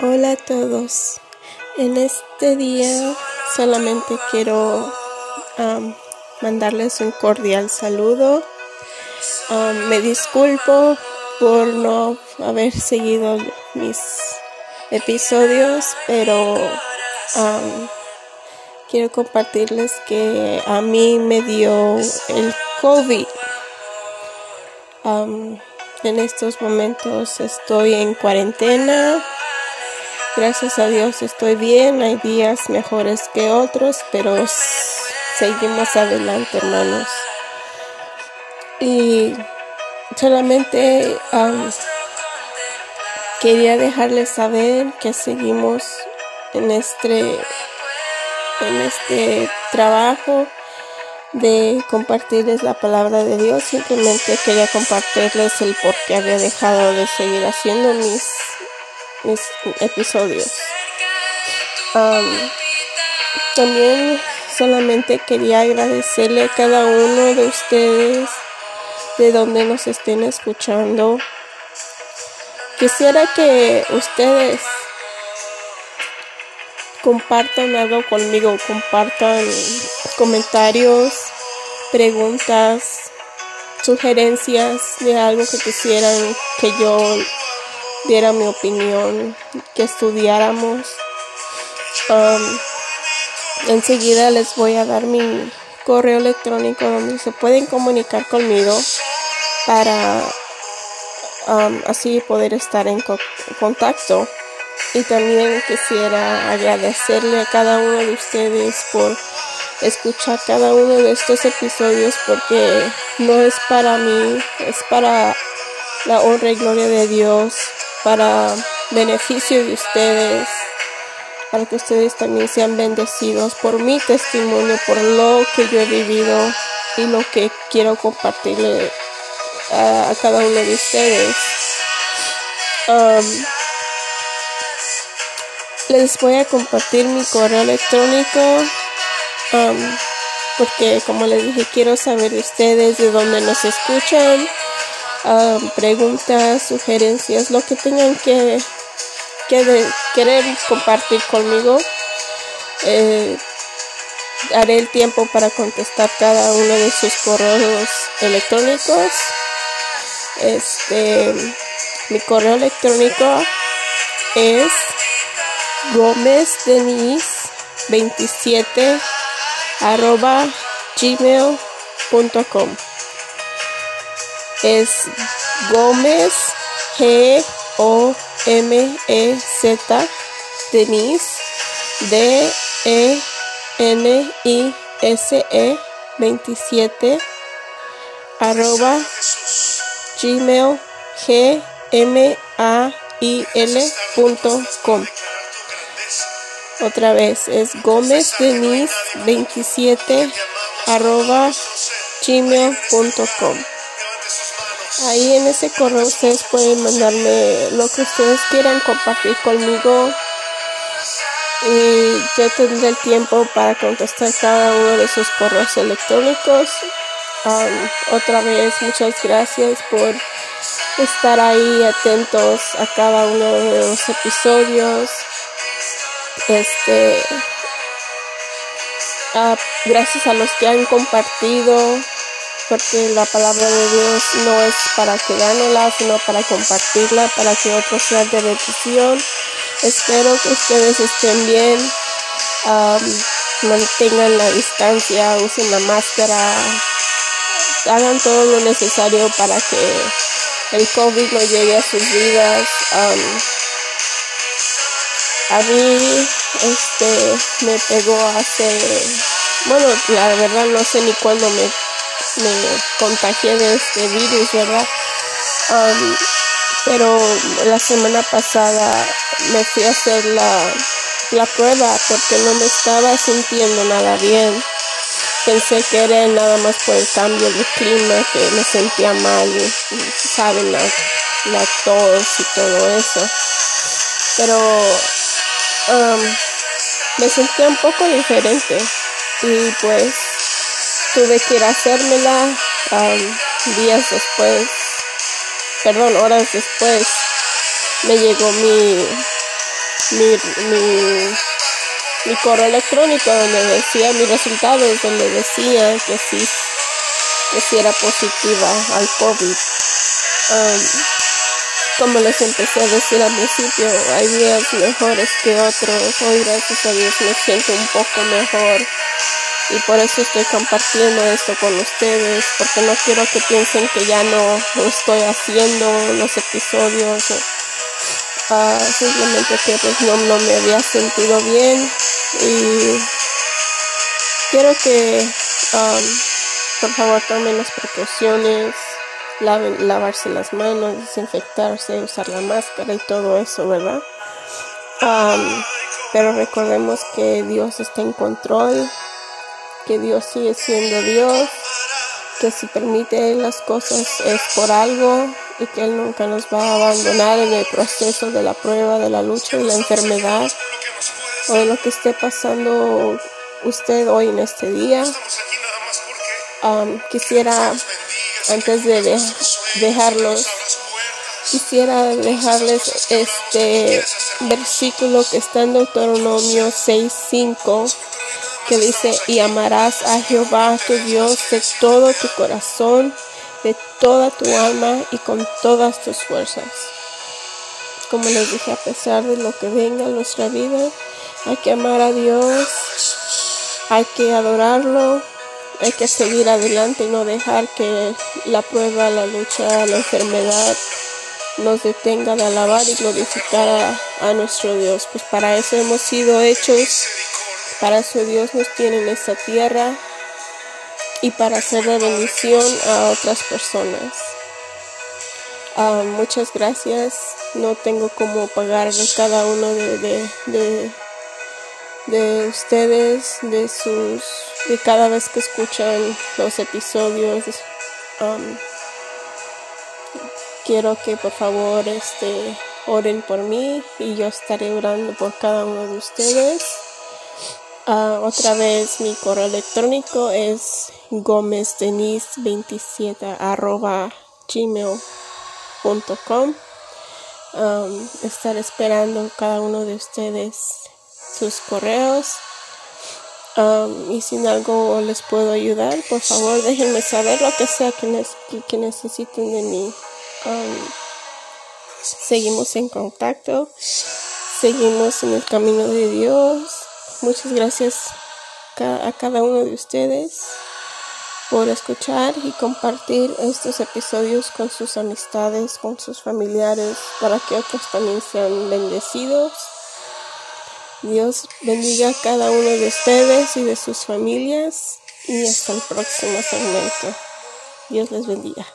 Hola a todos. En este día solamente quiero mandarles un cordial saludo. Me disculpo por no haber seguido mis episodios, pero quiero compartirles que a mí me dio el COVID. En estos momentos estoy en cuarentena. Gracias a Dios estoy bien. Hay días mejores que otros, pero seguimos adelante, hermanos. Y solamente quería dejarles saber que seguimos en este en este trabajo de compartirles la palabra de Dios. Simplemente quería compartirles el por qué había dejado de seguir haciendo mis, mis episodios. también solamente quería agradecerle a cada uno de ustedes de donde nos estén escuchando. Quisiera que ustedes compartan algo conmigo, compartan comentarios, preguntas, sugerencias de algo que quisieran que yo diera mi opinión, que estudiáramos. Um, enseguida les voy a dar mi correo electrónico donde se pueden comunicar conmigo para um, así poder estar en contacto. Y también quisiera agradecerle a cada uno de ustedes por escuchar cada uno de estos episodios porque no es para mí, es para la honra y gloria de Dios, para beneficio de ustedes, para que ustedes también sean bendecidos por mi testimonio, por lo que yo he vivido y lo que quiero compartirle a, cada uno de ustedes. Les voy a compartir mi correo electrónico um, porque como les dije quiero saber de ustedes de dónde nos escuchan. Um, preguntas sugerencias lo que tengan que, querer compartir conmigo. Eh, haré el tiempo para contestar cada uno de sus correos electrónicos. Este mi correo electrónico es Gómez Denise 27 arroba gmail.com es Gómez G O M E Z Denise D E N I S E 27 arroba gmail g m a i l.com otra vez es Gómez Denise 27 arroba gmail.com. Ahí en ese correo ustedes pueden mandarme lo que ustedes quieran compartir conmigo y yo tendré el tiempo para contestar cada uno de sus correos electrónicos. otra vez muchas gracias por estar ahí atentos a cada uno de los episodios. Este, ah, gracias a los que han compartido, porque la palabra de Dios no es para quedárnosla, sino para compartirla, para que otros sean de bendición. Espero que ustedes estén bien, mantengan la distancia, usen la máscara, hagan todo lo necesario para que el COVID no llegue a sus vidas. A mí, este, me pegó hace, bueno, la verdad no sé ni cuándo me, me contagié de este virus, ¿verdad? pero la semana pasada me fui a hacer la, la prueba porque no me estaba sintiendo nada bien. Pensé que era nada más por el cambio de clima, que me sentía mal, saben, la, la tos y todo eso. Pero me sentía un poco diferente y pues tuve que ir a hacérmela días después, perdón, horas después. me llegó mi, mi, mi, mi correo electrónico donde decía mis resultados, donde decía que sí, que sí era positiva al COVID. Um, como les empecé a decir al principio, hay días mejores que otros. Hoy, gracias a Dios, me siento un poco mejor. Y por eso estoy compartiendo esto con ustedes, porque no quiero que piensen que ya no estoy haciendo los episodios. Uh, simplemente que pues no, no me había sentido bien. Y quiero que, um, por favor, tomen las precauciones lavarse las manos, desinfectarse, usar la máscara y todo eso, ¿verdad? pero recordemos que Dios está en control, que Dios sigue siendo Dios, que si permite las cosas es por algo y que Él nunca nos va a abandonar en el proceso de la prueba, de la lucha y la enfermedad o de lo que esté pasando usted hoy en este día. quisiera antes de dejarlos, quisiera dejarles este versículo que está en Deuteronomio 6:5 que dice, y amarás a Jehová tu Dios de todo tu corazón, de toda tu alma y con todas tus fuerzas. Como les dije, a pesar de lo que venga en nuestra vida, hay que amar a Dios, hay que adorarlo, hay que seguir adelante y no dejar que la prueba, la lucha, la enfermedad nos detenga de alabar y glorificar a, nuestro Dios. Pues para eso hemos sido hechos, para eso Dios nos tiene en esta tierra y para hacer de bendición a otras personas. Ah, muchas gracias. No tengo cómo pagar cada uno de, de, de ustedes, de sus y cada vez que escuchan los episodios um, quiero que por favor este oren por mí y yo estaré orando por cada uno de ustedes. Uh, otra vez mi correo electrónico es gomezdenis27 arroba gmail.com um, esperando cada uno de ustedes sus correos y si algo les puedo ayudar, por favor déjenme saber lo que sea que, que, necesiten de mí. seguimos en contacto, seguimos en el camino de Dios. Muchas gracias a cada uno de ustedes por escuchar y compartir estos episodios con sus amistades, con sus familiares, para que otros también sean bendecidos. Dios bendiga a cada uno de ustedes y de sus familias y hasta el próximo segmento. Dios les bendiga.